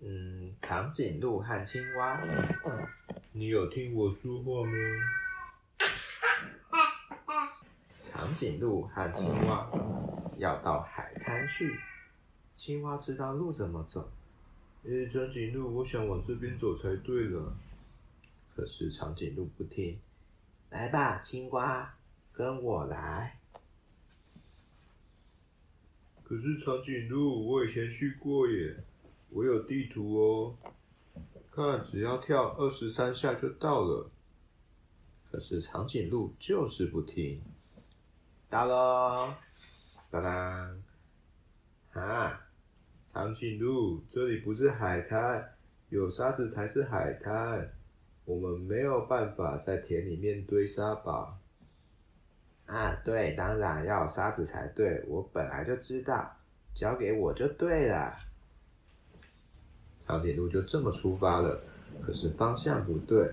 嗯，长颈鹿和青蛙。你有听我说话吗？长颈鹿和青蛙要到海滩去。青蛙知道路怎么走。诶，长颈鹿，我想往这边走才对了。可是长颈鹿不听。来吧，青蛙，跟我来。可是长颈鹿，我以前去过耶，我有地图哦，看只要跳二十三下就到了。可是长颈鹿就是不听。到了，当当，啊，长颈鹿，这里不是海滩，有沙子才是海滩，我们没有办法在田里面堆沙堡。啊，对，当然要沙子才对。我本来就知道，交给我就对了。长颈鹿就这么出发了，可是方向不对。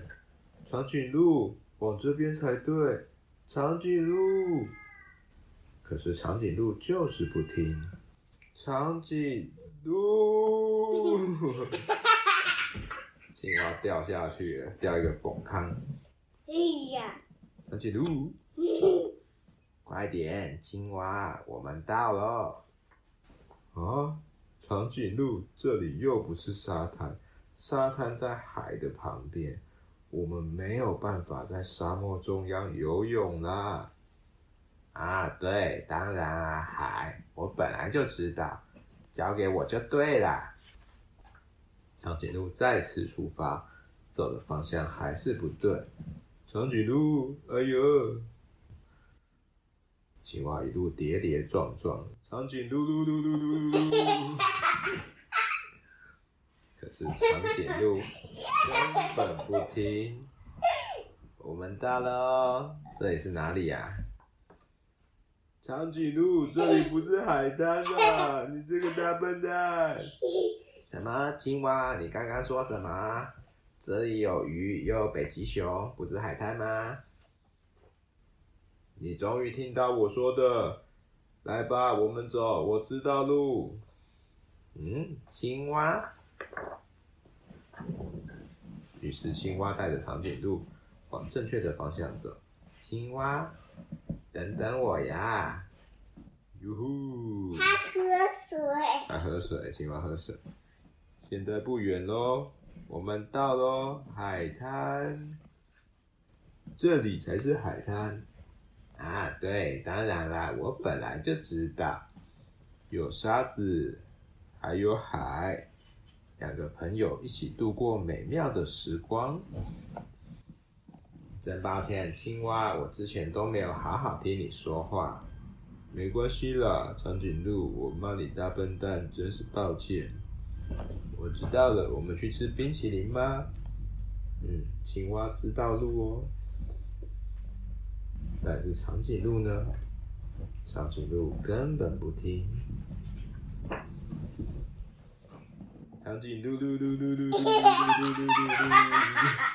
长颈鹿往这边才对，长颈鹿。可是长颈鹿就是不听。长颈鹿，青蛙掉下去了，掉一个崩坑。哎呀，长颈鹿。快点，青蛙，我们到了。啊，长颈鹿，这里又不是沙滩，沙滩在海的旁边，我们没有办法在沙漠中央游泳啦。啊，对，当然啊，海，我本来就知道，交给我就对了。长颈鹿再次出发，走的方向还是不对。长颈鹿，哎呦！青蛙一路跌跌撞撞，长颈鹿噜噜噜噜噜，可是长颈鹿根本不听。我们到了哦，这里是哪里呀？长颈鹿，这里不是海滩啊！你这个大笨蛋！什么青蛙？你刚刚说什么？这里有鱼，又有北极熊，不是海滩吗？你终于听到我说的，来吧，我们走，我知道路。嗯，青蛙。于是青蛙带着长颈鹿往正确的方向走。青蛙，等等我呀！哟呼！它喝水。它喝水，青蛙喝水。现在不远喽，我们到喽，海滩。这里才是海滩。啊，对，当然啦，我本来就知道，有沙子，还有海，两个朋友一起度过美妙的时光。真抱歉，青蛙，我之前都没有好好听你说话。没关系啦，长颈鹿，我骂你大笨蛋，真是抱歉。我知道了，我们去吃冰淇淋吗？嗯，青蛙知道路哦。但是长颈鹿呢？长颈鹿根本不听。长颈鹿，噜噜噜噜噜噜噜噜噜噜。